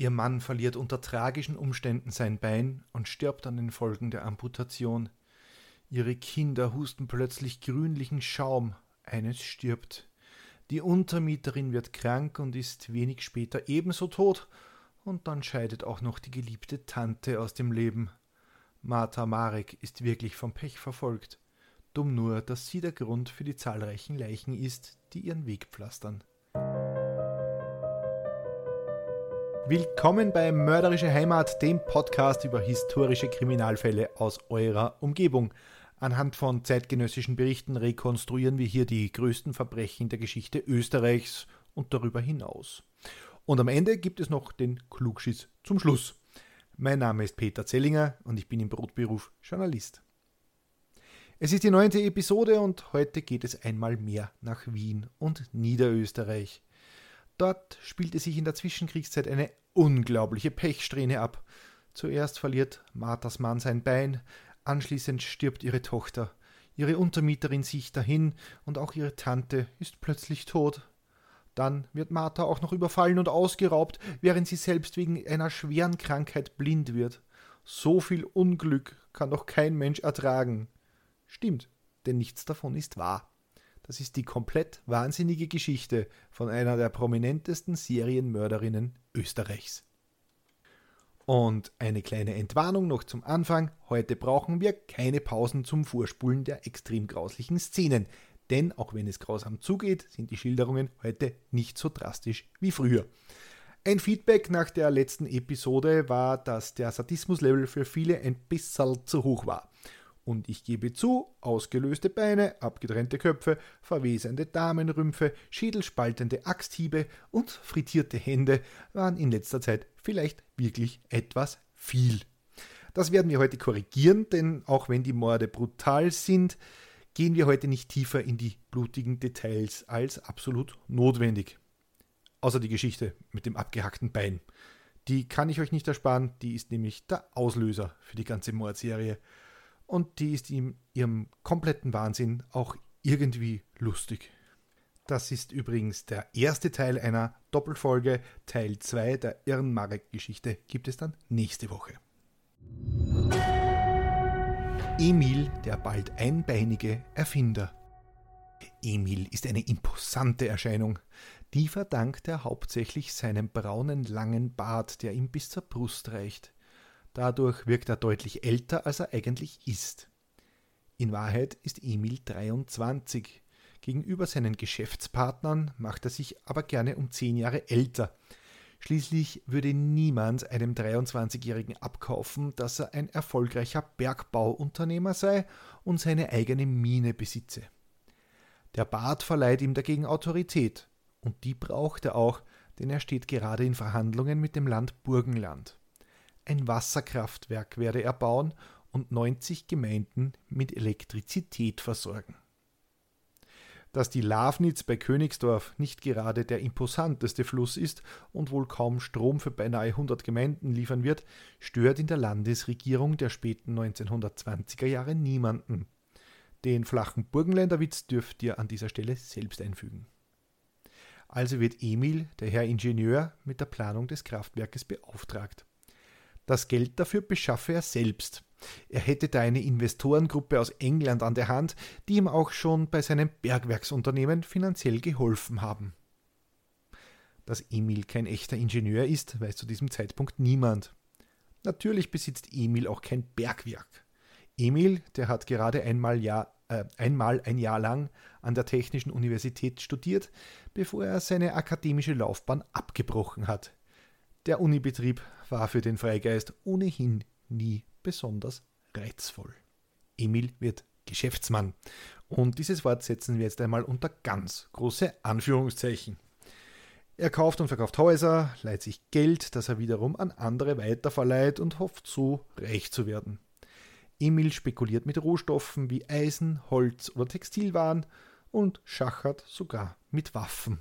Ihr Mann verliert unter tragischen Umständen sein Bein und stirbt an den Folgen der Amputation. Ihre Kinder husten plötzlich grünlichen Schaum, eines stirbt. Die Untermieterin wird krank und ist wenig später ebenso tot, und dann scheidet auch noch die geliebte Tante aus dem Leben. Martha Marek ist wirklich vom Pech verfolgt. Dumm nur, dass sie der Grund für die zahlreichen Leichen ist, die ihren Weg pflastern. Willkommen bei Mörderische Heimat, dem Podcast über historische Kriminalfälle aus eurer Umgebung. Anhand von zeitgenössischen Berichten rekonstruieren wir hier die größten Verbrechen der Geschichte Österreichs und darüber hinaus. Und am Ende gibt es noch den Klugschiss zum Schluss. Mein Name ist Peter Zellinger und ich bin im Brotberuf Journalist. Es ist die neunte Episode und heute geht es einmal mehr nach Wien und Niederösterreich. Dort spielte sich in der Zwischenkriegszeit eine unglaubliche Pechsträhne ab. Zuerst verliert Marthas Mann sein Bein, anschließend stirbt ihre Tochter. Ihre Untermieterin sieht dahin und auch ihre Tante ist plötzlich tot. Dann wird Martha auch noch überfallen und ausgeraubt, während sie selbst wegen einer schweren Krankheit blind wird. So viel Unglück kann doch kein Mensch ertragen. Stimmt, denn nichts davon ist wahr. Das ist die komplett wahnsinnige Geschichte von einer der prominentesten Serienmörderinnen Österreichs. Und eine kleine Entwarnung noch zum Anfang. Heute brauchen wir keine Pausen zum Vorspulen der extrem grauslichen Szenen. Denn auch wenn es grausam zugeht, sind die Schilderungen heute nicht so drastisch wie früher. Ein Feedback nach der letzten Episode war, dass der Sadismuslevel für viele ein bisschen zu hoch war. Und ich gebe zu, ausgelöste Beine, abgetrennte Köpfe, verwesende Damenrümpfe, schädelspaltende Axthiebe und frittierte Hände waren in letzter Zeit vielleicht wirklich etwas viel. Das werden wir heute korrigieren, denn auch wenn die Morde brutal sind, gehen wir heute nicht tiefer in die blutigen Details als absolut notwendig. Außer die Geschichte mit dem abgehackten Bein. Die kann ich euch nicht ersparen, die ist nämlich der Auslöser für die ganze Mordserie und die ist in ihrem kompletten Wahnsinn auch irgendwie lustig. Das ist übrigens der erste Teil einer Doppelfolge. Teil 2 der Irrenmarek-Geschichte gibt es dann nächste Woche. Emil, der bald einbeinige Erfinder. Emil ist eine imposante Erscheinung. Die verdankt er hauptsächlich seinem braunen langen Bart, der ihm bis zur Brust reicht. Dadurch wirkt er deutlich älter, als er eigentlich ist. In Wahrheit ist Emil 23. Gegenüber seinen Geschäftspartnern macht er sich aber gerne um zehn Jahre älter. Schließlich würde niemand einem 23-Jährigen abkaufen, dass er ein erfolgreicher Bergbauunternehmer sei und seine eigene Mine besitze. Der Bart verleiht ihm dagegen Autorität, und die braucht er auch, denn er steht gerade in Verhandlungen mit dem Land Burgenland. Ein Wasserkraftwerk werde er bauen und 90 Gemeinden mit Elektrizität versorgen. Dass die Lavnitz bei Königsdorf nicht gerade der imposanteste Fluss ist und wohl kaum Strom für beinahe 100 Gemeinden liefern wird, stört in der Landesregierung der späten 1920er Jahre niemanden. Den flachen Burgenländerwitz dürft ihr an dieser Stelle selbst einfügen. Also wird Emil, der Herr Ingenieur, mit der Planung des Kraftwerkes beauftragt. Das Geld dafür beschaffe er selbst. Er hätte da eine Investorengruppe aus England an der Hand, die ihm auch schon bei seinem Bergwerksunternehmen finanziell geholfen haben. Dass Emil kein echter Ingenieur ist, weiß zu diesem Zeitpunkt niemand. Natürlich besitzt Emil auch kein Bergwerk. Emil, der hat gerade einmal, Jahr, äh, einmal ein Jahr lang an der Technischen Universität studiert, bevor er seine akademische Laufbahn abgebrochen hat. Der Unibetrieb war für den Freigeist ohnehin nie besonders reizvoll. Emil wird Geschäftsmann. Und dieses Wort setzen wir jetzt einmal unter ganz große Anführungszeichen. Er kauft und verkauft Häuser, leiht sich Geld, das er wiederum an andere weiterverleiht und hofft so reich zu werden. Emil spekuliert mit Rohstoffen wie Eisen, Holz oder Textilwaren und schachert sogar mit Waffen.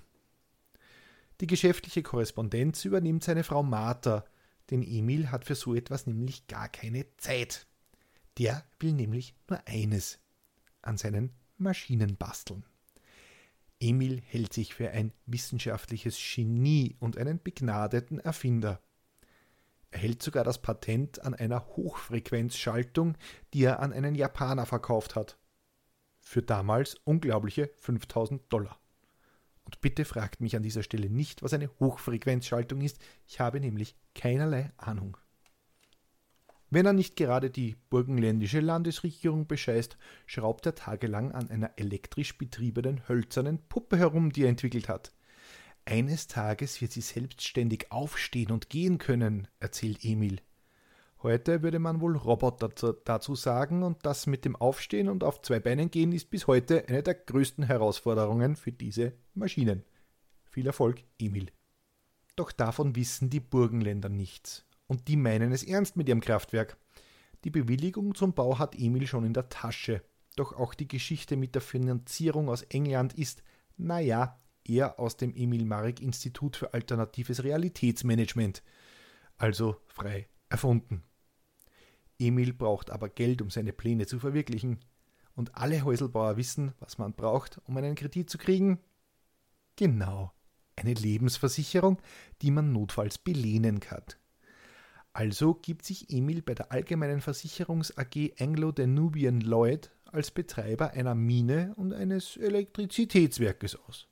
Die geschäftliche Korrespondenz übernimmt seine Frau Martha, denn Emil hat für so etwas nämlich gar keine Zeit. Der will nämlich nur eines an seinen Maschinen basteln. Emil hält sich für ein wissenschaftliches Genie und einen begnadeten Erfinder. erhält sogar das Patent an einer Hochfrequenzschaltung, die er an einen Japaner verkauft hat. Für damals unglaubliche 5000 Dollar. Und bitte fragt mich an dieser Stelle nicht, was eine Hochfrequenzschaltung ist, ich habe nämlich keinerlei Ahnung. Wenn er nicht gerade die burgenländische Landesregierung bescheißt, schraubt er tagelang an einer elektrisch betriebenen hölzernen Puppe herum, die er entwickelt hat. Eines Tages wird sie selbstständig aufstehen und gehen können, erzählt Emil. Heute würde man wohl Roboter dazu sagen, und das mit dem Aufstehen und auf zwei Beinen gehen ist bis heute eine der größten Herausforderungen für diese Maschinen. Viel Erfolg, Emil. Doch davon wissen die Burgenländer nichts und die meinen es ernst mit ihrem Kraftwerk. Die Bewilligung zum Bau hat Emil schon in der Tasche. Doch auch die Geschichte mit der Finanzierung aus England ist, naja, eher aus dem Emil Marek Institut für alternatives Realitätsmanagement, also frei erfunden. Emil braucht aber Geld, um seine Pläne zu verwirklichen. Und alle Häuselbauer wissen, was man braucht, um einen Kredit zu kriegen. Genau, eine Lebensversicherung, die man notfalls belehnen kann. Also gibt sich Emil bei der Allgemeinen Versicherungs AG Anglo-Danubian Lloyd als Betreiber einer Mine und eines Elektrizitätswerkes aus.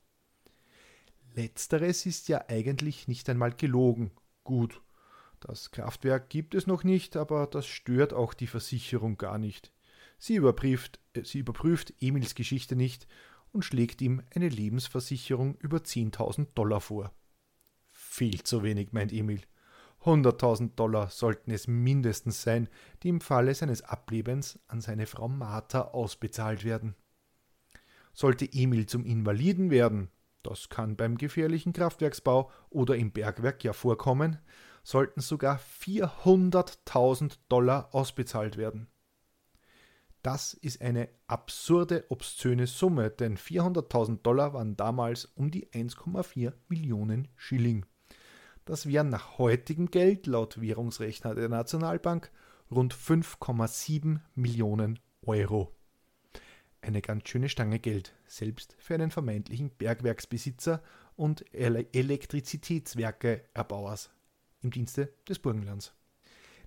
Letzteres ist ja eigentlich nicht einmal gelogen. Gut, das Kraftwerk gibt es noch nicht, aber das stört auch die Versicherung gar nicht. Sie überprüft, äh, sie überprüft Emils Geschichte nicht und schlägt ihm eine Lebensversicherung über 10.000 Dollar vor. Viel zu wenig, meint Emil. 100.000 Dollar sollten es mindestens sein, die im Falle seines Ablebens an seine Frau Martha ausbezahlt werden. Sollte Emil zum Invaliden werden, das kann beim gefährlichen Kraftwerksbau oder im Bergwerk ja vorkommen, sollten sogar 400.000 Dollar ausbezahlt werden. Das ist eine absurde, obszöne Summe, denn 400.000 Dollar waren damals um die 1,4 Millionen Schilling. Das wären nach heutigem Geld laut Währungsrechner der Nationalbank rund 5,7 Millionen Euro. Eine ganz schöne Stange Geld, selbst für einen vermeintlichen Bergwerksbesitzer und Elektrizitätswerke-Erbauers im Dienste des Burgenlands.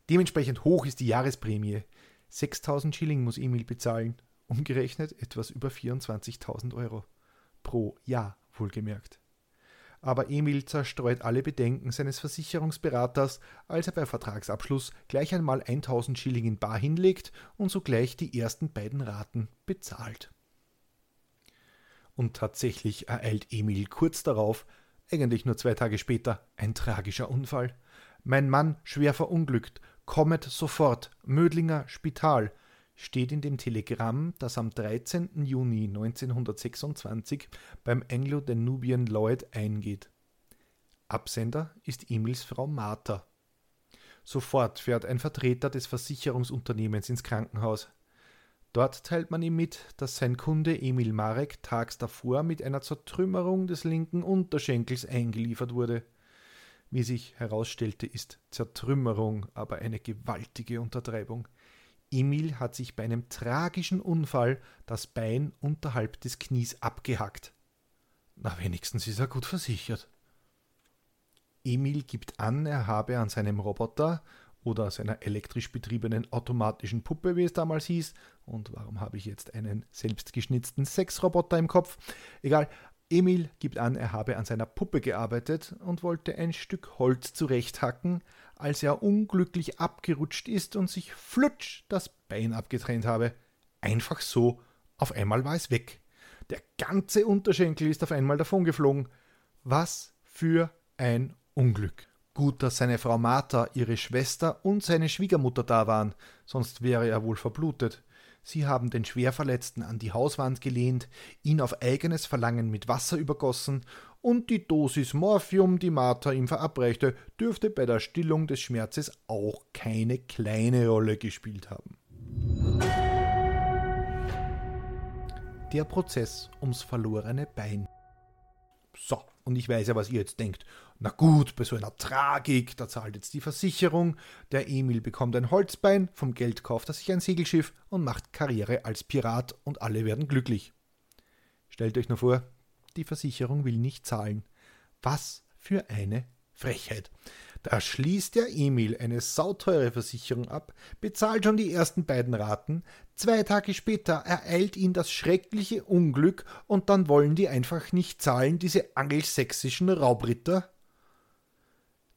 Dementsprechend hoch ist die Jahresprämie. 6000 Schilling muss Emil bezahlen, umgerechnet etwas über 24.000 Euro. Pro Jahr wohlgemerkt aber Emil zerstreut alle Bedenken seines Versicherungsberaters, als er bei Vertragsabschluss gleich einmal 1000 Schilling in Bar hinlegt und sogleich die ersten beiden Raten bezahlt. Und tatsächlich ereilt Emil kurz darauf, eigentlich nur zwei Tage später, ein tragischer Unfall. Mein Mann schwer verunglückt, kommet sofort, Mödlinger Spital, steht in dem Telegramm, das am 13. Juni 1926 beim Anglo-Danubian Lloyd eingeht. Absender ist Emils Frau Martha. Sofort fährt ein Vertreter des Versicherungsunternehmens ins Krankenhaus. Dort teilt man ihm mit, dass sein Kunde Emil Marek tags davor mit einer Zertrümmerung des linken Unterschenkels eingeliefert wurde. Wie sich herausstellte, ist Zertrümmerung aber eine gewaltige Untertreibung. Emil hat sich bei einem tragischen Unfall das Bein unterhalb des Knies abgehackt. Na, wenigstens ist er gut versichert. Emil gibt an, er habe an seinem Roboter oder seiner elektrisch betriebenen automatischen Puppe, wie es damals hieß, und warum habe ich jetzt einen selbstgeschnitzten Sexroboter im Kopf? Egal, Emil gibt an, er habe an seiner Puppe gearbeitet und wollte ein Stück Holz zurechthacken, als er unglücklich abgerutscht ist und sich flutsch das Bein abgetrennt habe. Einfach so, auf einmal war es weg. Der ganze Unterschenkel ist auf einmal davongeflogen. Was für ein Unglück. Gut, dass seine Frau Martha, ihre Schwester und seine Schwiegermutter da waren, sonst wäre er wohl verblutet. Sie haben den Schwerverletzten an die Hauswand gelehnt, ihn auf eigenes Verlangen mit Wasser übergossen, und die Dosis Morphium, die Martha ihm verabreichte, dürfte bei der Stillung des Schmerzes auch keine kleine Rolle gespielt haben. Der Prozess ums verlorene Bein. So, und ich weiß ja, was ihr jetzt denkt. Na gut, bei so einer Tragik, da zahlt jetzt die Versicherung, der Emil bekommt ein Holzbein, vom Geld kauft er sich ein Segelschiff und macht Karriere als Pirat und alle werden glücklich. Stellt euch nur vor, die Versicherung will nicht zahlen. Was für eine Frechheit. Da schließt der Emil eine sauteure Versicherung ab, bezahlt schon die ersten beiden Raten, zwei Tage später ereilt ihn das schreckliche Unglück und dann wollen die einfach nicht zahlen, diese angelsächsischen Raubritter.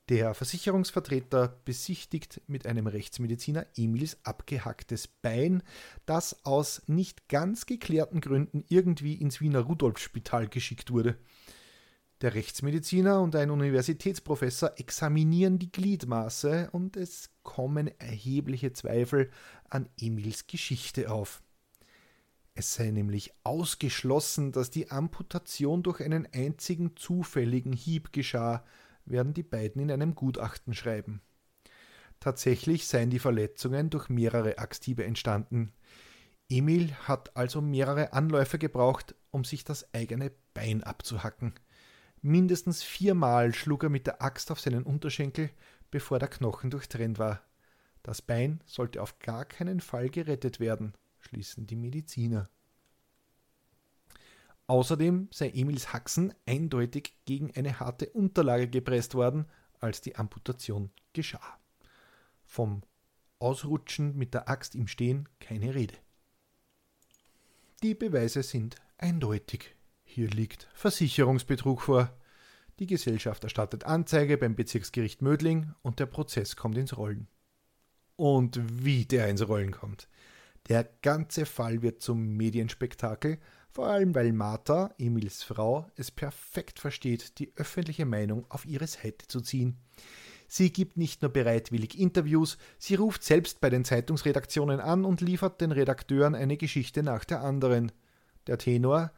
Der Versicherungsvertreter besichtigt mit einem Rechtsmediziner Emils abgehacktes Bein, das aus nicht ganz geklärten Gründen irgendwie ins Wiener Rudolfspital geschickt wurde. Der Rechtsmediziner und ein Universitätsprofessor examinieren die Gliedmaße und es kommen erhebliche Zweifel an Emils Geschichte auf. Es sei nämlich ausgeschlossen, dass die Amputation durch einen einzigen zufälligen Hieb geschah, werden die beiden in einem Gutachten schreiben. Tatsächlich seien die Verletzungen durch mehrere Axthiebe entstanden. Emil hat also mehrere Anläufe gebraucht, um sich das eigene Bein abzuhacken. Mindestens viermal schlug er mit der Axt auf seinen Unterschenkel, bevor der Knochen durchtrennt war. Das Bein sollte auf gar keinen Fall gerettet werden, schließen die Mediziner. Außerdem sei Emils Haxen eindeutig gegen eine harte Unterlage gepresst worden, als die Amputation geschah. Vom Ausrutschen mit der Axt im Stehen keine Rede. Die Beweise sind eindeutig. Hier liegt Versicherungsbetrug vor. Die Gesellschaft erstattet Anzeige beim Bezirksgericht Mödling und der Prozess kommt ins Rollen. Und wie der ins Rollen kommt. Der ganze Fall wird zum Medienspektakel, vor allem weil Martha, Emils Frau, es perfekt versteht, die öffentliche Meinung auf ihre Seite zu ziehen. Sie gibt nicht nur bereitwillig Interviews, sie ruft selbst bei den Zeitungsredaktionen an und liefert den Redakteuren eine Geschichte nach der anderen. Der Tenor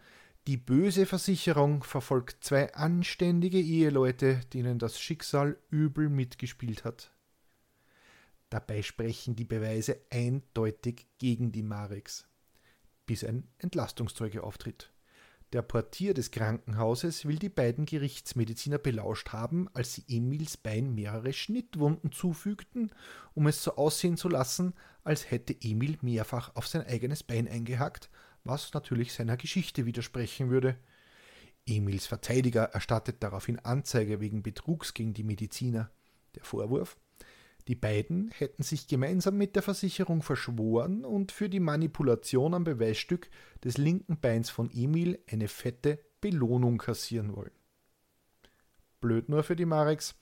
die böse Versicherung verfolgt zwei anständige Eheleute, denen das Schicksal übel mitgespielt hat. Dabei sprechen die Beweise eindeutig gegen die Mareks, bis ein Entlastungszeuge auftritt. Der Portier des Krankenhauses will die beiden Gerichtsmediziner belauscht haben, als sie Emils Bein mehrere Schnittwunden zufügten, um es so aussehen zu lassen, als hätte Emil mehrfach auf sein eigenes Bein eingehackt was natürlich seiner Geschichte widersprechen würde. Emils Verteidiger erstattet daraufhin Anzeige wegen Betrugs gegen die Mediziner. Der Vorwurf? Die beiden hätten sich gemeinsam mit der Versicherung verschworen und für die Manipulation am Beweisstück des linken Beins von Emil eine fette Belohnung kassieren wollen. Blöd nur für die Mareks.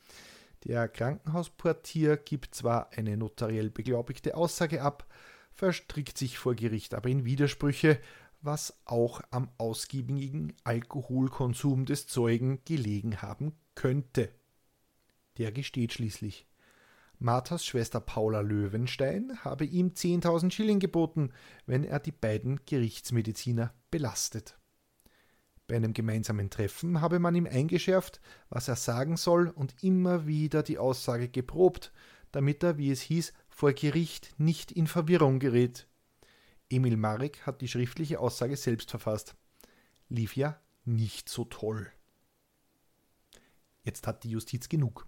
Der Krankenhausportier gibt zwar eine notariell beglaubigte Aussage ab, verstrickt sich vor Gericht aber in Widersprüche, was auch am ausgiebigen Alkoholkonsum des Zeugen gelegen haben könnte. Der gesteht schließlich. Marthas Schwester Paula Löwenstein habe ihm 10.000 Schilling geboten, wenn er die beiden Gerichtsmediziner belastet. Bei einem gemeinsamen Treffen habe man ihm eingeschärft, was er sagen soll und immer wieder die Aussage geprobt, damit er, wie es hieß, vor Gericht nicht in Verwirrung gerät. Emil Marek hat die schriftliche Aussage selbst verfasst. Lief ja nicht so toll. Jetzt hat die Justiz genug.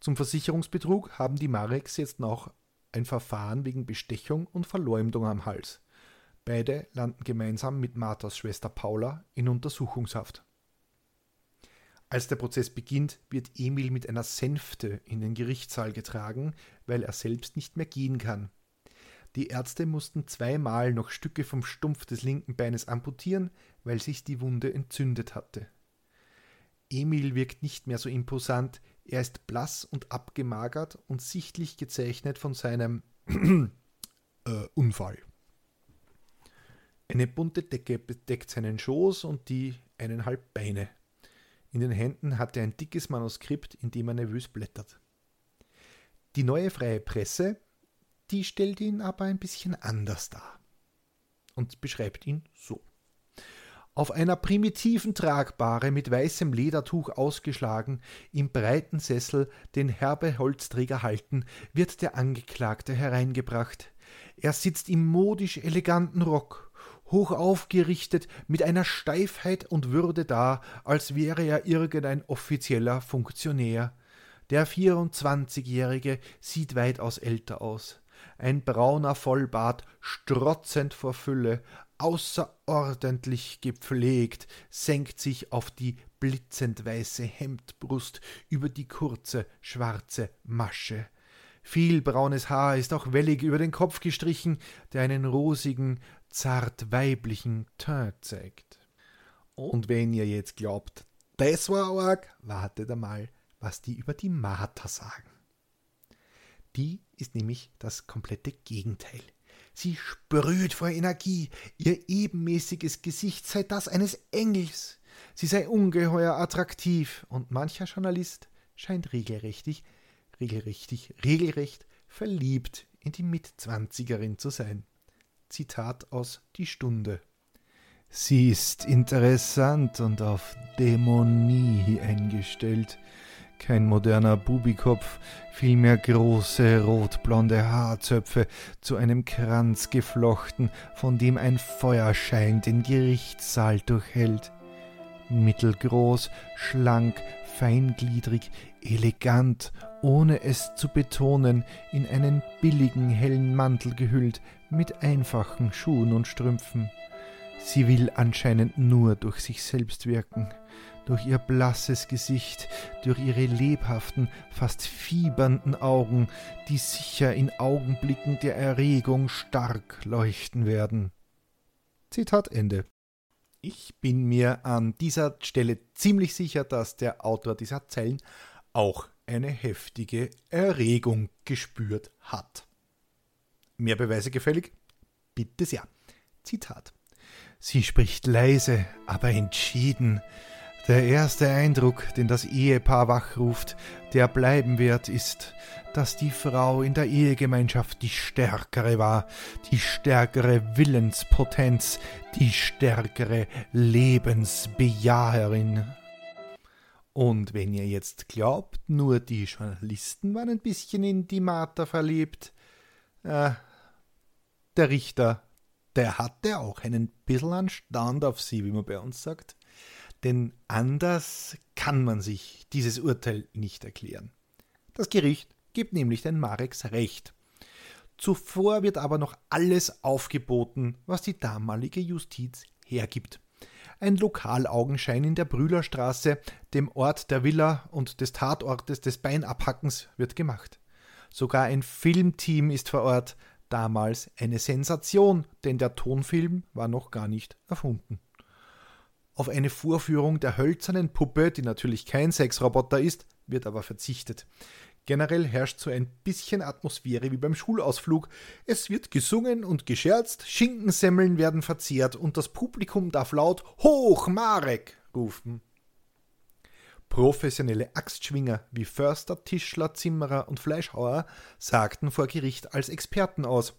Zum Versicherungsbetrug haben die Mareks jetzt noch ein Verfahren wegen Bestechung und Verleumdung am Hals. Beide landen gemeinsam mit Marthas Schwester Paula in Untersuchungshaft. Als der Prozess beginnt, wird Emil mit einer Sänfte in den Gerichtssaal getragen, weil er selbst nicht mehr gehen kann. Die Ärzte mussten zweimal noch Stücke vom Stumpf des linken Beines amputieren, weil sich die Wunde entzündet hatte. Emil wirkt nicht mehr so imposant, er ist blass und abgemagert und sichtlich gezeichnet von seinem äh, Unfall. Eine bunte Decke bedeckt seinen Schoß und die eineinhalb Beine. In den Händen hat er ein dickes Manuskript, in dem er nervös blättert. Die neue freie Presse, die stellt ihn aber ein bisschen anders dar und beschreibt ihn so. Auf einer primitiven Tragbare mit weißem Ledertuch ausgeschlagen, im breiten Sessel, den herbe Holzträger halten, wird der Angeklagte hereingebracht. Er sitzt im modisch eleganten Rock, hoch aufgerichtet, mit einer Steifheit und Würde da, als wäre er irgendein offizieller Funktionär. Der 24-Jährige sieht weitaus älter aus. ein brauner Vollbart, strotzend vor Fülle, außerordentlich gepflegt, senkt sich auf die blitzend weiße Hemdbrust über die kurze schwarze Masche. Viel braunes Haar ist auch wellig über den Kopf gestrichen, der einen rosigen, zart weiblichen Teint zeigt. Und wenn ihr jetzt glaubt, das war arg, wartet einmal, was die über die Martha sagen. Die ist nämlich das komplette Gegenteil. Sie sprüht vor Energie, ihr ebenmäßiges Gesicht sei das eines Engels. Sie sei ungeheuer attraktiv und mancher Journalist scheint regelrechtig, regelrechtig, regelrecht verliebt in die Mitzwanzigerin zu sein. Zitat aus Die Stunde. Sie ist interessant und auf Dämonie eingestellt. Kein moderner Bubikopf, vielmehr große rotblonde Haarzöpfe zu einem Kranz geflochten, von dem ein Feuerschein den Gerichtssaal durchhält. Mittelgroß, schlank, feingliedrig, elegant, ohne es zu betonen, in einen billigen hellen Mantel gehüllt, mit einfachen Schuhen und Strümpfen. Sie will anscheinend nur durch sich selbst wirken, durch ihr blasses Gesicht, durch ihre lebhaften, fast fiebernden Augen, die sicher in Augenblicken der Erregung stark leuchten werden. Zitat Ende. Ich bin mir an dieser Stelle ziemlich sicher, dass der Autor dieser Zeilen auch eine heftige Erregung gespürt hat. Mehr Beweise gefällig? Bitte sehr. Zitat. Sie spricht leise, aber entschieden. Der erste Eindruck, den das Ehepaar wachruft, der bleiben wird, ist, dass die Frau in der Ehegemeinschaft die stärkere war, die stärkere Willenspotenz, die stärkere Lebensbejaherin. Und wenn ihr jetzt glaubt, nur die Journalisten waren ein bisschen in die Martha verliebt, äh, der Richter der hatte auch einen bisschen Anstand auf sie, wie man bei uns sagt. Denn anders kann man sich dieses Urteil nicht erklären. Das Gericht gibt nämlich den Mareks Recht. Zuvor wird aber noch alles aufgeboten, was die damalige Justiz hergibt. Ein Lokalaugenschein in der Brühlerstraße, dem Ort der Villa und des Tatortes des Beinabhackens, wird gemacht. Sogar ein Filmteam ist vor Ort, damals eine Sensation, denn der Tonfilm war noch gar nicht erfunden. Auf eine Vorführung der hölzernen Puppe, die natürlich kein Sexroboter ist, wird aber verzichtet. Generell herrscht so ein bisschen Atmosphäre wie beim Schulausflug. Es wird gesungen und gescherzt, Schinkensemmeln werden verzehrt und das Publikum darf laut Hoch Marek rufen. Professionelle Axtschwinger wie Förster, Tischler, Zimmerer und Fleischhauer sagten vor Gericht als Experten aus.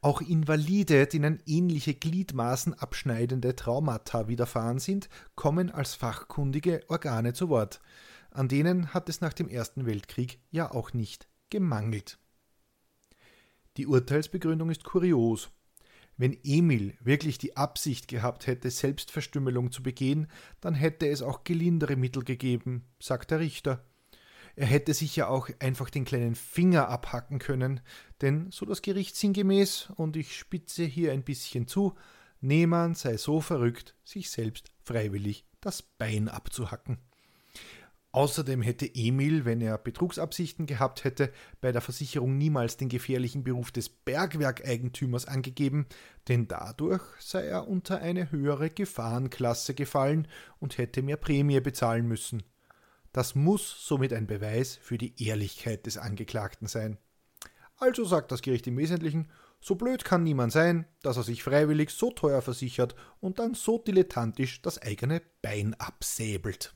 Auch Invalide, denen ähnliche Gliedmaßen abschneidende Traumata widerfahren sind, kommen als fachkundige Organe zu Wort. An denen hat es nach dem Ersten Weltkrieg ja auch nicht gemangelt. Die Urteilsbegründung ist kurios. Wenn Emil wirklich die Absicht gehabt hätte, Selbstverstümmelung zu begehen, dann hätte es auch gelindere Mittel gegeben, sagt der Richter. Er hätte sich ja auch einfach den kleinen Finger abhacken können, denn so das Gericht sinngemäß, und ich spitze hier ein bisschen zu, Nehmann sei so verrückt, sich selbst freiwillig das Bein abzuhacken. Außerdem hätte Emil, wenn er Betrugsabsichten gehabt hätte, bei der Versicherung niemals den gefährlichen Beruf des Bergwerkeigentümers angegeben, denn dadurch sei er unter eine höhere Gefahrenklasse gefallen und hätte mehr Prämie bezahlen müssen. Das muss somit ein Beweis für die Ehrlichkeit des Angeklagten sein. Also sagt das Gericht im Wesentlichen, so blöd kann niemand sein, dass er sich freiwillig so teuer versichert und dann so dilettantisch das eigene Bein absäbelt.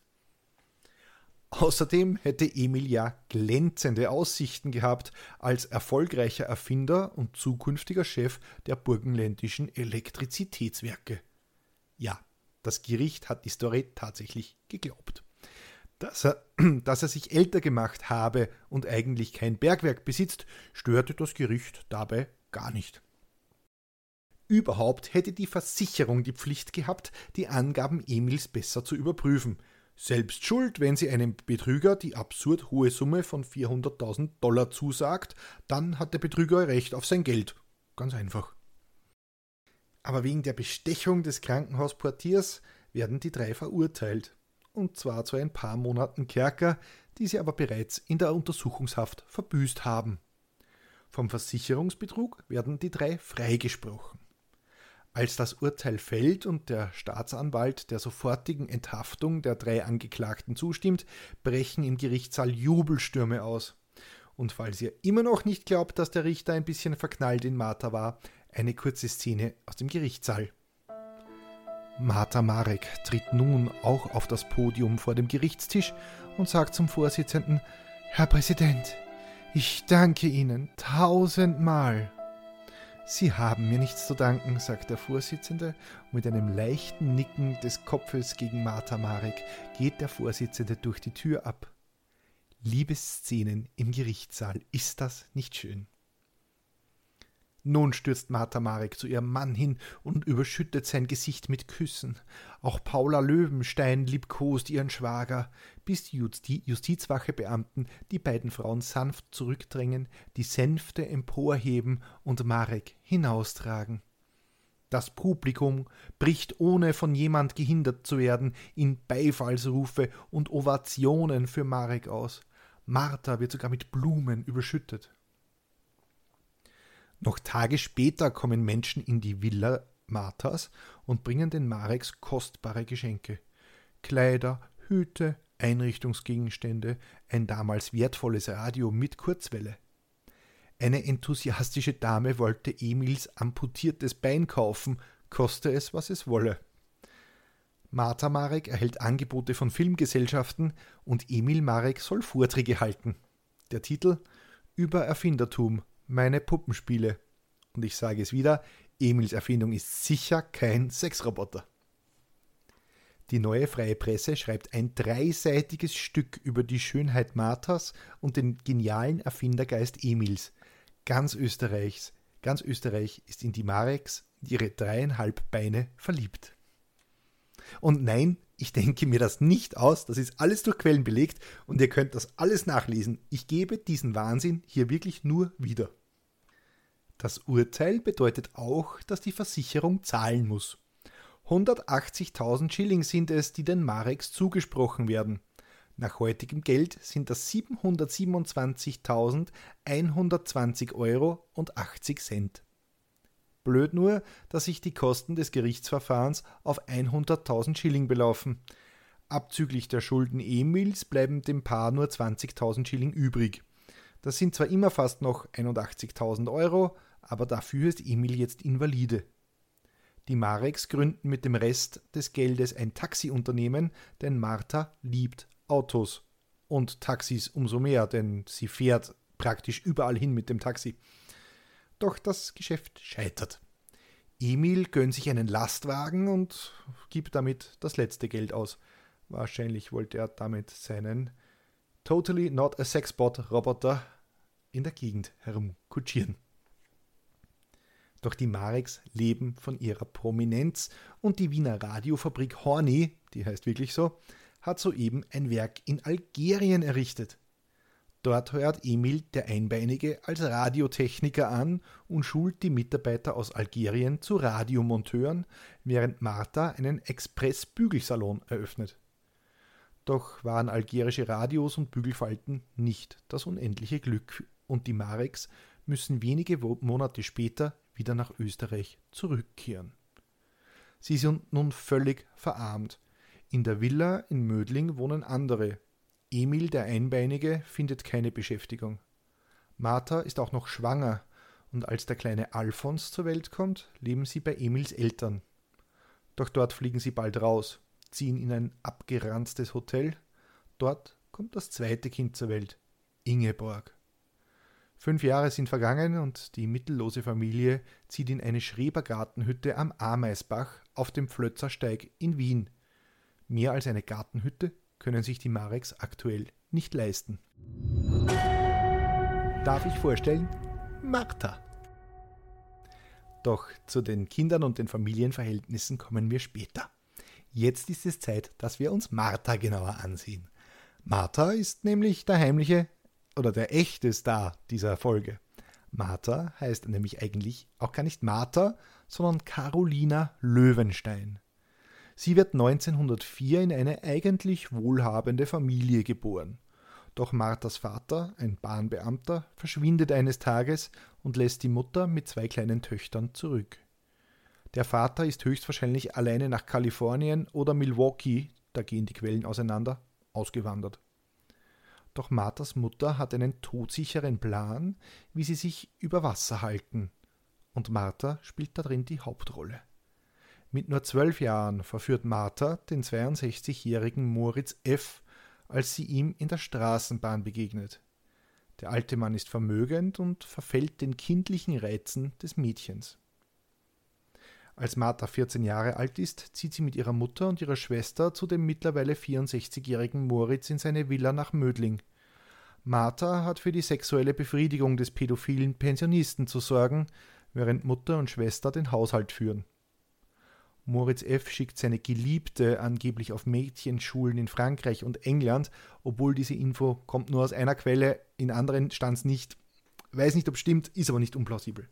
Außerdem hätte Emil ja glänzende Aussichten gehabt als erfolgreicher Erfinder und zukünftiger Chef der burgenländischen Elektrizitätswerke. Ja, das Gericht hat die Story tatsächlich geglaubt. Dass er, dass er sich älter gemacht habe und eigentlich kein Bergwerk besitzt, störte das Gericht dabei gar nicht. Überhaupt hätte die Versicherung die Pflicht gehabt, die Angaben Emils besser zu überprüfen – Selbst schuld, wenn sie einem Betrüger die absurd hohe Summe von 400.000 Dollar zusagt, dann hat der Betrüger Recht auf sein Geld. Ganz einfach. Aber wegen der Bestechung des Krankenhausportiers werden die drei verurteilt. Und zwar zu ein paar Monaten Kerker, die sie aber bereits in der Untersuchungshaft verbüßt haben. Vom Versicherungsbetrug werden die drei freigesprochen. Als das Urteil fällt und der Staatsanwalt der sofortigen Enthaftung der drei Angeklagten zustimmt, brechen im Gerichtssaal Jubelstürme aus. Und falls ihr immer noch nicht glaubt, dass der Richter ein bisschen verknallt in Martha war, eine kurze Szene aus dem Gerichtssaal. Martha Marek tritt nun auch auf das Podium vor dem Gerichtstisch und sagt zum Vorsitzenden Herr Präsident, ich danke Ihnen tausendmal. Sie haben mir nichts zu danken, sagt der Vorsitzende, mit einem leichten Nicken des Kopfes gegen Martha Marek geht der Vorsitzende durch die Tür ab. Liebesszenen im Gerichtssaal, ist das nicht schön? Nun stürzt Martha Marek zu ihrem Mann hin und überschüttet sein Gesicht mit Küssen. Auch Paula Löwenstein liebkost ihren Schwager, bis die Justizwachebeamten die beiden Frauen sanft zurückdrängen, die Sänfte emporheben und Marek hinaustragen. Das Publikum bricht ohne von jemand gehindert zu werden in Beifallsrufe und Ovationen für Marek aus. Martha wird sogar mit Blumen überschüttet. Noch Tage später kommen Menschen in die Villa Marthas und bringen den Mareks kostbare Geschenke. Kleider, Hüte, Einrichtungsgegenstände, ein damals wertvolles Radio mit Kurzwelle. Eine enthusiastische Dame wollte Emils amputiertes Bein kaufen, koste es, was es wolle. Martha Marek erhält Angebote von Filmgesellschaften und Emil Marek soll Vorträge halten. Der Titel Über Erfindertum meine Puppenspiele. Und ich sage es wieder, Emils Erfindung ist sicher kein Sexroboter. Die neue Freie Presse schreibt ein dreiseitiges Stück über die Schönheit Marthas und den genialen Erfindergeist Emils. Ganz Österreichs, ganz Österreich ist in die Mareks und ihre dreieinhalb Beine verliebt. Und nein, ich denke mir das nicht aus, das ist alles durch Quellen belegt und ihr könnt das alles nachlesen. Ich gebe diesen Wahnsinn hier wirklich nur wieder. Das Urteil bedeutet auch, dass die Versicherung zahlen muss. 180.000 Schilling sind es, die den Mareks zugesprochen werden. Nach heutigem Geld sind das 727.120 Euro und 80 Cent. Blöd nur, dass sich die Kosten des Gerichtsverfahrens auf 100.000 Schilling belaufen. Abzüglich der Schulden Emils bleiben dem Paar nur 20.000 Schilling übrig. Das sind zwar immer fast noch 81.000 Euro, aber dafür ist Emil jetzt invalide. Die Mareks gründen mit dem Rest des Geldes ein Taxiunternehmen, denn Martha liebt Autos. Und Taxis umso mehr, denn sie fährt praktisch überall hin mit dem Taxi. Doch das Geschäft scheitert. Emil gönnt sich einen Lastwagen und gibt damit das letzte Geld aus. Wahrscheinlich wollte er damit seinen Totally Not a Sexbot Roboter in der Gegend herumkutschieren. Doch die Mareks leben von ihrer Prominenz und die Wiener Radiofabrik Horny, die heißt wirklich so, hat soeben ein Werk in Algerien errichtet. Dort heuert Emil der Einbeinige als Radiotechniker an und schult die Mitarbeiter aus Algerien zu Radiomonteuren, während Martha einen Express-Bügelsalon eröffnet. Doch waren algerische Radios und Bügelfalten nicht das unendliche Glück und die Mareks müssen wenige Monate später wieder nach Österreich zurückkehren. Sie sind nun völlig verarmt. In der Villa in Mödling wohnen andere, Emil der Einbeinige findet keine Beschäftigung. Martha ist auch noch schwanger, und als der kleine Alfons zur Welt kommt, leben sie bei Emils Eltern. Doch dort fliegen sie bald raus, ziehen in ein abgeranztes Hotel. Dort kommt das zweite Kind zur Welt, Ingeborg. Fünf Jahre sind vergangen und die mittellose Familie zieht in eine Schrebergartenhütte am Ameisbach auf dem Flötzersteig in Wien. Mehr als eine Gartenhütte können sich die Mareks aktuell nicht leisten. Darf ich vorstellen? Martha. Doch zu den Kindern und den Familienverhältnissen kommen wir später. Jetzt ist es Zeit, dass wir uns Martha genauer ansehen. Martha ist nämlich der heimliche oder der echte Star dieser Folge. Martha heißt nämlich eigentlich auch gar nicht Martha, sondern Carolina Löwenstein. Sie wird 1904 in eine eigentlich wohlhabende Familie geboren. Doch Marthas Vater, ein Bahnbeamter, verschwindet eines Tages und lässt die Mutter mit zwei kleinen Töchtern zurück. Der Vater ist höchstwahrscheinlich alleine nach Kalifornien oder Milwaukee, da gehen die Quellen auseinander, ausgewandert. Doch Marthas Mutter hat einen todsicheren Plan, wie sie sich über Wasser halten, und Martha spielt darin die Hauptrolle. Mit nur zwölf Jahren verführt Martha den 62-jährigen Moritz F., als sie ihm in der Straßenbahn begegnet. Der alte Mann ist vermögend und verfällt den kindlichen Reizen des Mädchens. Als Martha 14 Jahre alt ist, zieht sie mit ihrer Mutter und ihrer Schwester zu dem mittlerweile 64-jährigen Moritz in seine Villa nach Mödling. Martha hat für die sexuelle Befriedigung des pädophilen Pensionisten zu sorgen, während Mutter und Schwester den Haushalt führen. Moritz F. schickt seine Geliebte angeblich auf Mädchenschulen in Frankreich und England, obwohl diese Info kommt nur aus einer Quelle, in anderen stand es nicht. Weiß nicht, ob stimmt, ist aber nicht unplausibel.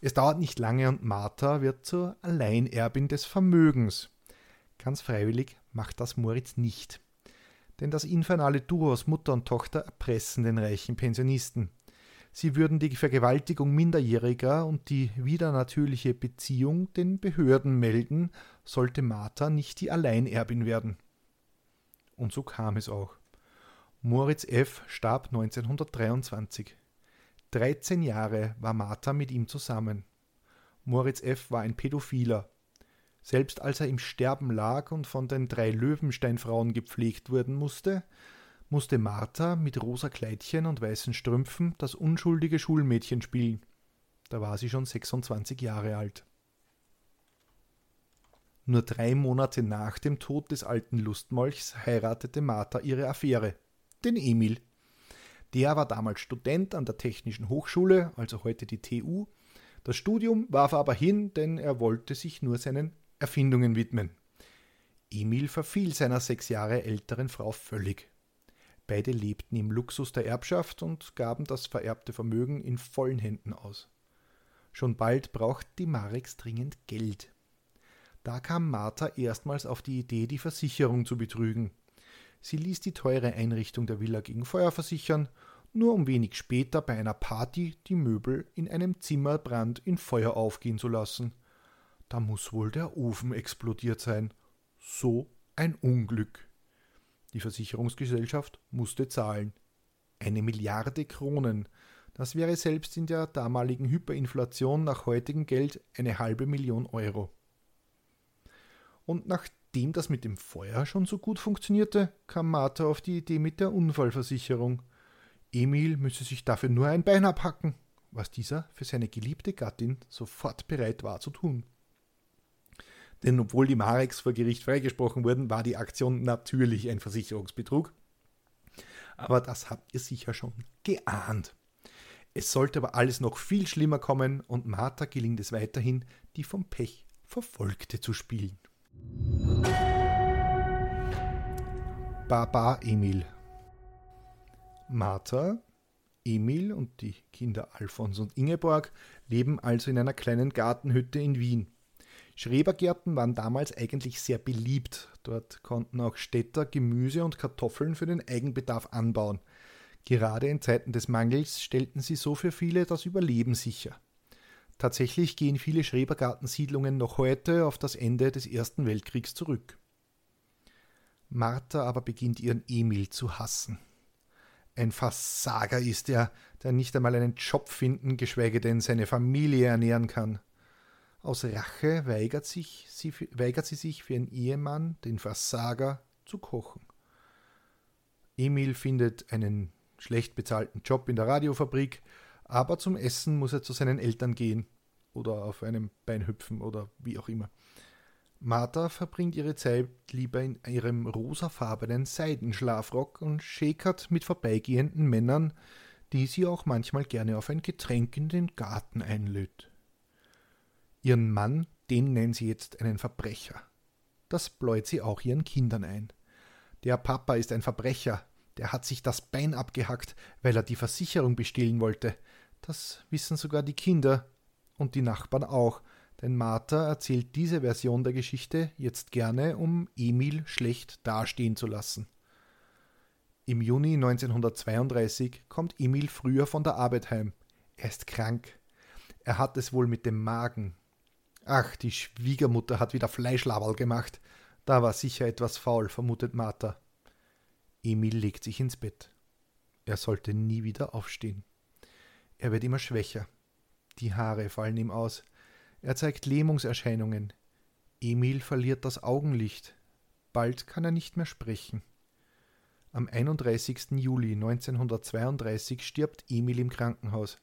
Es dauert nicht lange und Martha wird zur Alleinerbin des Vermögens. Ganz freiwillig macht das Moritz nicht. Denn das infernale Duo aus Mutter und Tochter erpressen den reichen Pensionisten. Sie würden die Vergewaltigung Minderjähriger und die widernatürliche Beziehung den Behörden melden, sollte Martha nicht die Alleinerbin werden. Und so kam es auch. Moritz F. starb 1923. 13 Jahre war Martha mit ihm zusammen. Moritz F. war ein Pädophiler. Selbst als er im Sterben lag und von den drei Löwensteinfrauen gepflegt werden musste, musste Martha mit rosa Kleidchen und weißen Strümpfen das unschuldige Schulmädchen spielen. Da war sie schon 26 Jahre alt. Nur drei Monate nach dem Tod des alten Lustmolchs heiratete Martha ihre Affäre, den Emil. Der war damals Student an der Technischen Hochschule, also heute die TU. Das Studium warf er aber hin, denn er wollte sich nur seinen Erfindungen widmen. Emil verfiel seiner sechs Jahre älteren Frau völlig. Beide lebten im Luxus der Erbschaft und gaben das vererbte Vermögen in vollen Händen aus. Schon bald braucht die Marex dringend Geld. Da kam Martha erstmals auf die Idee, die Versicherung zu betrügen. Sie ließ die teure Einrichtung der Villa gegen Feuer versichern, nur um wenig später bei einer Party die Möbel in einem Zimmerbrand in Feuer aufgehen zu lassen. Da muss wohl der Ofen explodiert sein. So ein Unglück. Die Versicherungsgesellschaft musste zahlen. Eine Milliarde Kronen. Das wäre selbst in der damaligen Hyperinflation nach heutigem Geld eine halbe Million Euro. Und nachdem das mit dem Feuer schon so gut funktionierte, kam Martha auf die Idee mit der Unfallversicherung. Emil müsse sich dafür nur ein Bein abhacken, was dieser für seine geliebte Gattin sofort bereit war zu tun. Denn obwohl die Marex vor Gericht freigesprochen wurden, war die Aktion natürlich ein Versicherungsbetrug. Aber das habt ihr sicher schon geahnt. Es sollte aber alles noch viel schlimmer kommen und Martha gelingt es weiterhin, die vom Pech Verfolgte zu spielen. Baba Emil Martha, Emil und die Kinder Alfons und Ingeborg leben also in einer kleinen Gartenhütte in Wien. Schrebergärten waren damals eigentlich sehr beliebt. Dort konnten auch Städter Gemüse und Kartoffeln für den Eigenbedarf anbauen. Gerade in Zeiten des Mangels stellten sie so für viele das Überleben sicher. Tatsächlich gehen viele Schrebergartensiedlungen noch heute auf das Ende des Ersten Weltkriegs zurück. Martha aber beginnt ihren Emil zu hassen. Ein Versager ist er, der nicht einmal einen Job finden, geschweige denn seine Familie ernähren kann. Aus Rache weigert, sich, sie, weigert sie sich für ihren Ehemann, den Versager, zu kochen. Emil findet einen schlecht bezahlten Job in der Radiofabrik, aber zum Essen muss er zu seinen Eltern gehen oder auf einem Bein hüpfen oder wie auch immer. Martha verbringt ihre Zeit lieber in ihrem rosafarbenen Seidenschlafrock und schäkert mit vorbeigehenden Männern, die sie auch manchmal gerne auf ein Getränk in den Garten einlädt. Ihren Mann, den nennen sie jetzt einen Verbrecher. das bläut sie auch ihren Kindern ein. Der Papa ist ein Verbrecher, der hat sich das Bein abgehackt, weil er die Versicherung bestehlen wollte. Das wissen sogar die Kinder und die Nachbarn auch, denn Martha erzählt diese Version der Geschichte jetzt gerne, um Emil schlecht dastehen zu lassen. Im Juni 1932 kommt Emil früher von der Arbeit heim. Er ist krank. Er hat es wohl mit dem Magen. Ach, die Schwiegermutter hat wieder Fleischlaberl gemacht. Da war sicher etwas faul, vermutet Martha. Emil legt sich ins Bett. Er sollte nie wieder aufstehen. Er wird immer schwächer. Die Haare fallen ihm aus. Er zeigt Lähmungserscheinungen. Emil verliert das Augenlicht. Bald kann er nicht mehr sprechen. Am 31. Juli 1932 stirbt Emil im Krankenhaus.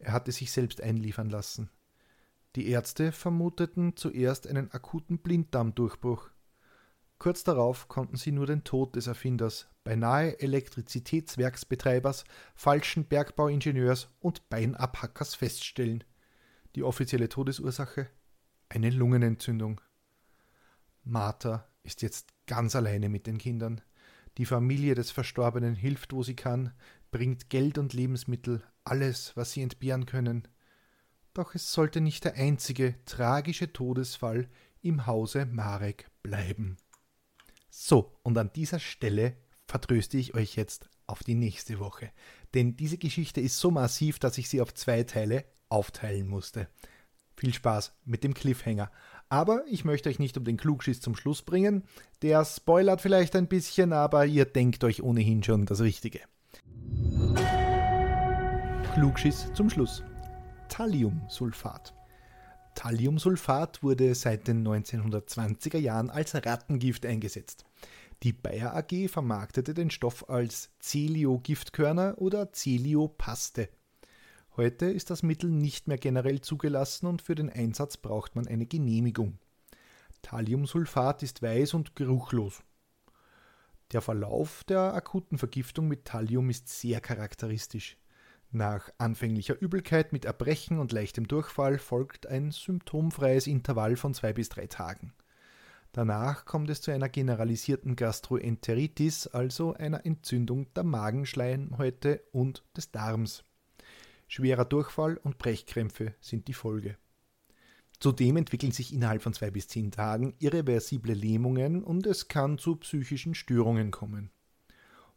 Er hatte sich selbst einliefern lassen. Die Ärzte vermuteten zuerst einen akuten Blinddarmdurchbruch. Kurz darauf konnten sie nur den Tod des Erfinders, beinahe Elektrizitätswerksbetreibers, falschen Bergbauingenieurs und Beinabhackers feststellen. Die offizielle Todesursache? Eine Lungenentzündung. Martha ist jetzt ganz alleine mit den Kindern. Die Familie des Verstorbenen hilft, wo sie kann, bringt Geld und Lebensmittel, alles, was sie entbehren können. Doch es sollte nicht der einzige tragische Todesfall im Hause Marek bleiben. So, und an dieser Stelle vertröste ich euch jetzt auf die nächste Woche. Denn diese Geschichte ist so massiv, dass ich sie auf zwei Teile aufteilen musste. Viel Spaß mit dem Cliffhanger. Aber ich möchte euch nicht um den Klugschiss zum Schluss bringen. Der spoilert vielleicht ein bisschen, aber ihr denkt euch ohnehin schon das Richtige. Klugschiss zum Schluss. Thalliumsulfat. Thalliumsulfat wurde seit den 1920er Jahren als Rattengift eingesetzt. Die Bayer AG vermarktete den Stoff als Celio-Giftkörner oder Celio-Paste. Heute ist das Mittel nicht mehr generell zugelassen und für den Einsatz braucht man eine Genehmigung. Thalliumsulfat ist weiß und geruchlos. Der Verlauf der akuten Vergiftung mit Thallium ist sehr charakteristisch. Nach anfänglicher Übelkeit mit Erbrechen und leichtem Durchfall folgt ein symptomfreies Intervall von zwei bis drei Tagen. Danach kommt es zu einer generalisierten Gastroenteritis, also einer Entzündung der Magenschleimhäute und des Darms. Schwerer Durchfall und Brechkrämpfe sind die Folge. Zudem entwickeln sich innerhalb von zwei bis zehn Tagen irreversible Lähmungen und es kann zu psychischen Störungen kommen.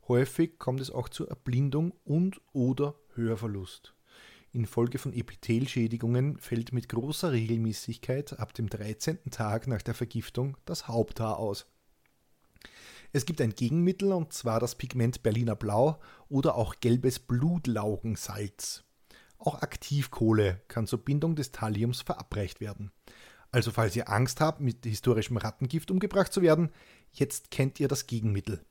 Häufig kommt es auch zur Erblindung und oder Hörverlust. Infolge von Epithelschädigungen fällt mit großer Regelmäßigkeit ab dem 13. Tag nach der Vergiftung das Haupthaar aus. Es gibt ein Gegenmittel und zwar das Pigment Berliner Blau oder auch gelbes Blutlaugensalz. Auch Aktivkohle kann zur Bindung des Thalliums verabreicht werden. Also falls ihr Angst habt, mit historischem Rattengift umgebracht zu werden, jetzt kennt ihr das Gegenmittel.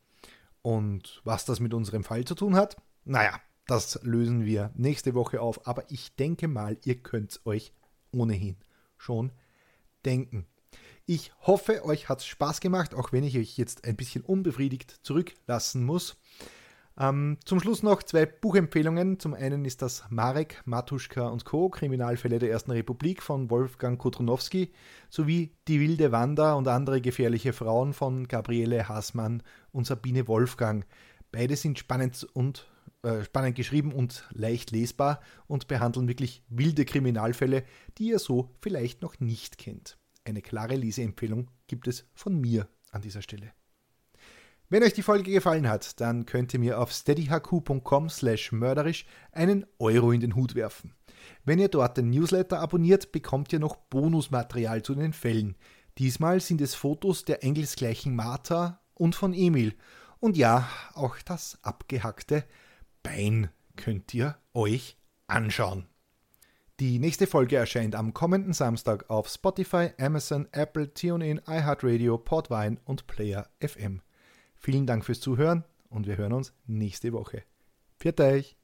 Und was das mit unserem Fall zu tun hat? Naja, das lösen wir nächste Woche auf, aber ich denke mal, ihr könnt es euch ohnehin schon denken. Ich hoffe, euch hat es Spaß gemacht, auch wenn ich euch jetzt ein bisschen unbefriedigt zurücklassen muss. Ähm, zum Schluss noch zwei Buchempfehlungen. Zum einen ist das Marek, Matuschka und Co. Kriminalfälle der Ersten Republik von Wolfgang Kotronowski sowie Die wilde Wanda und andere gefährliche Frauen von Gabriele Haßmann und Sabine Wolfgang. Beide sind spannend und äh, spannend geschrieben und leicht lesbar und behandeln wirklich wilde Kriminalfälle, die ihr so vielleicht noch nicht kennt. Eine klare Leseempfehlung gibt es von mir an dieser Stelle. Wenn euch die Folge gefallen hat, dann könnt ihr mir auf steadyhq.com slash mörderisch einen Euro in den Hut werfen. Wenn ihr dort den Newsletter abonniert, bekommt ihr noch Bonusmaterial zu den Fällen. Diesmal sind es Fotos der engelsgleichen Martha und von Emil. Und ja, auch das abgehackte Bein könnt ihr euch anschauen. Die nächste Folge erscheint am kommenden Samstag auf Spotify, Amazon, Apple, TuneIn, iHeartRadio, Podvine und Player FM. Vielen Dank fürs Zuhören und wir hören uns nächste Woche. Viert euch!